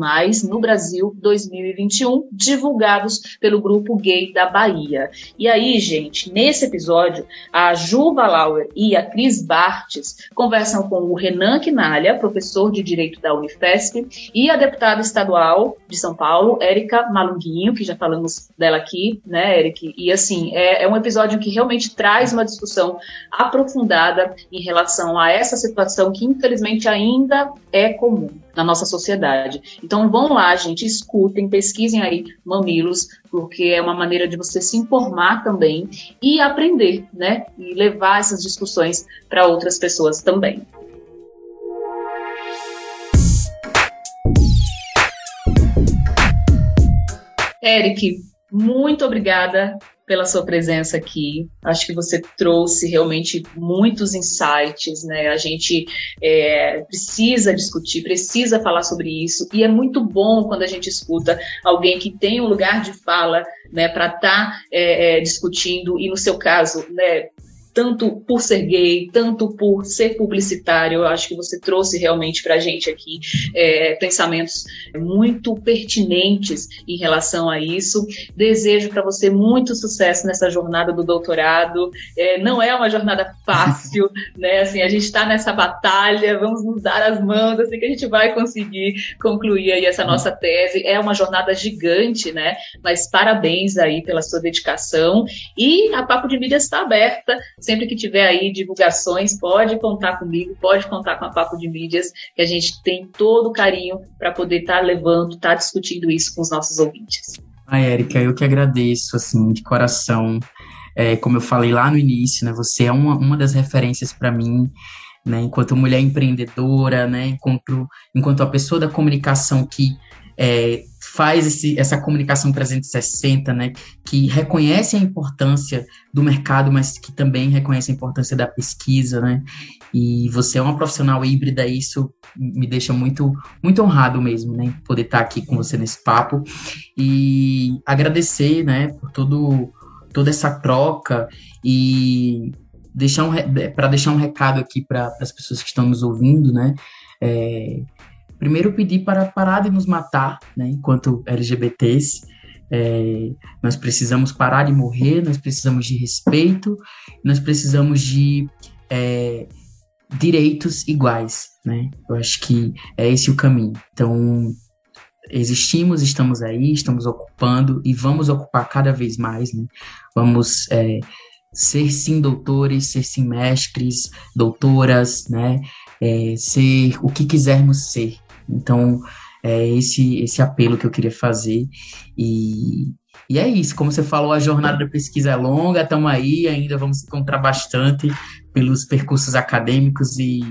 no Brasil 2021, divulgados pelo Grupo Gay da Bahia. E aí, gente, nesse episódio, a Juva Lauer e a Cris Bartes conversam com o Renan Quinalha, professor de Direito da Unifesp, e a deputada estadual de São Paulo, Érica Malunguinho, que já falamos dela aqui, né, Érica, e assim, é, é um episódio que realmente traz uma discussão aprofundada em relação a essa situação que, infelizmente, ainda é comum na nossa sociedade. Então, vão lá, gente, escutem, pesquisem aí mamilos, porque é uma maneira de você se informar também e aprender, né? E levar essas discussões para outras pessoas também. Eric, muito obrigada pela sua presença aqui. Acho que você trouxe realmente muitos insights, né? A gente é, precisa discutir, precisa falar sobre isso, e é muito bom quando a gente escuta alguém que tem um lugar de fala, né, para estar tá, é, é, discutindo, e no seu caso, né, tanto por ser gay, tanto por ser publicitário. Eu acho que você trouxe realmente para a gente aqui é, pensamentos muito pertinentes em relação a isso. Desejo para você muito sucesso nessa jornada do doutorado. É, não é uma jornada fácil, né? Assim, a gente está nessa batalha, vamos nos dar as mãos, assim que a gente vai conseguir concluir aí essa nossa tese. É uma jornada gigante, né? Mas parabéns aí pela sua dedicação. E a Papo de Mídia está aberta Sempre que tiver aí divulgações, pode contar comigo, pode contar com a Papo de Mídias, que a gente tem todo o carinho para poder estar tá levando, estar tá discutindo isso com os nossos ouvintes. Ah, Érica, eu que agradeço, assim, de coração. É, como eu falei lá no início, né, você é uma, uma das referências para mim, né, enquanto mulher empreendedora, né, enquanto, enquanto a pessoa da comunicação que é, faz esse, essa comunicação 360, né, que reconhece a importância do mercado, mas que também reconhece a importância da pesquisa, né, e você é uma profissional híbrida, isso me deixa muito, muito honrado mesmo, né, poder estar aqui com você nesse papo. E agradecer, né, por todo, toda essa troca e deixar um, para deixar um recado aqui para as pessoas que estão nos ouvindo, né, é, primeiro pedir para parar de nos matar, né, enquanto LGBTs. É, nós precisamos parar de morrer, nós precisamos de respeito, nós precisamos de é, direitos iguais, né? Eu acho que é esse o caminho. Então, existimos, estamos aí, estamos ocupando e vamos ocupar cada vez mais, né? Vamos é, ser sim doutores, ser sim mestres, doutoras, né? É, ser o que quisermos ser, então, é esse, esse apelo que eu queria fazer. E, e é isso, como você falou, a jornada da pesquisa é longa, estamos aí, ainda vamos encontrar bastante pelos percursos acadêmicos e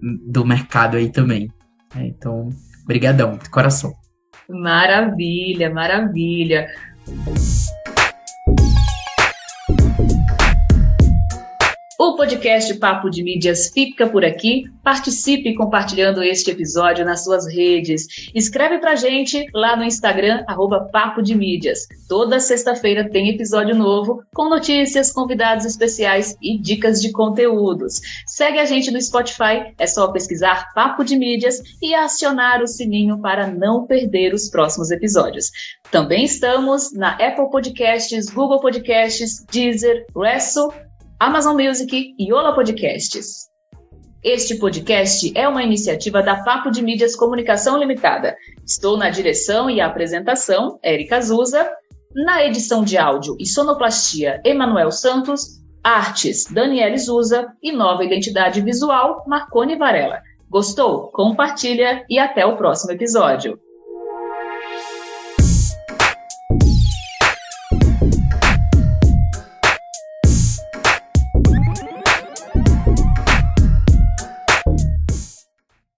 do mercado aí também. É, então, brigadão, de coração. Maravilha, maravilha. Podcast Papo de Mídias fica por aqui. Participe compartilhando este episódio nas suas redes. Escreve pra gente lá no Instagram, arroba Papo de Mídias. Toda sexta-feira tem episódio novo com notícias, convidados especiais e dicas de conteúdos. Segue a gente no Spotify, é só pesquisar Papo de Mídias e acionar o sininho para não perder os próximos episódios. Também estamos na Apple Podcasts, Google Podcasts, Deezer, Wrestle Amazon Music e Ola Podcasts. Este podcast é uma iniciativa da Papo de Mídias Comunicação Limitada. Estou na direção e apresentação, Érica Azusa, na edição de áudio e sonoplastia, Emanuel Santos, artes, Daniela Zusa e nova identidade visual, Marcone Varela. Gostou? Compartilha e até o próximo episódio.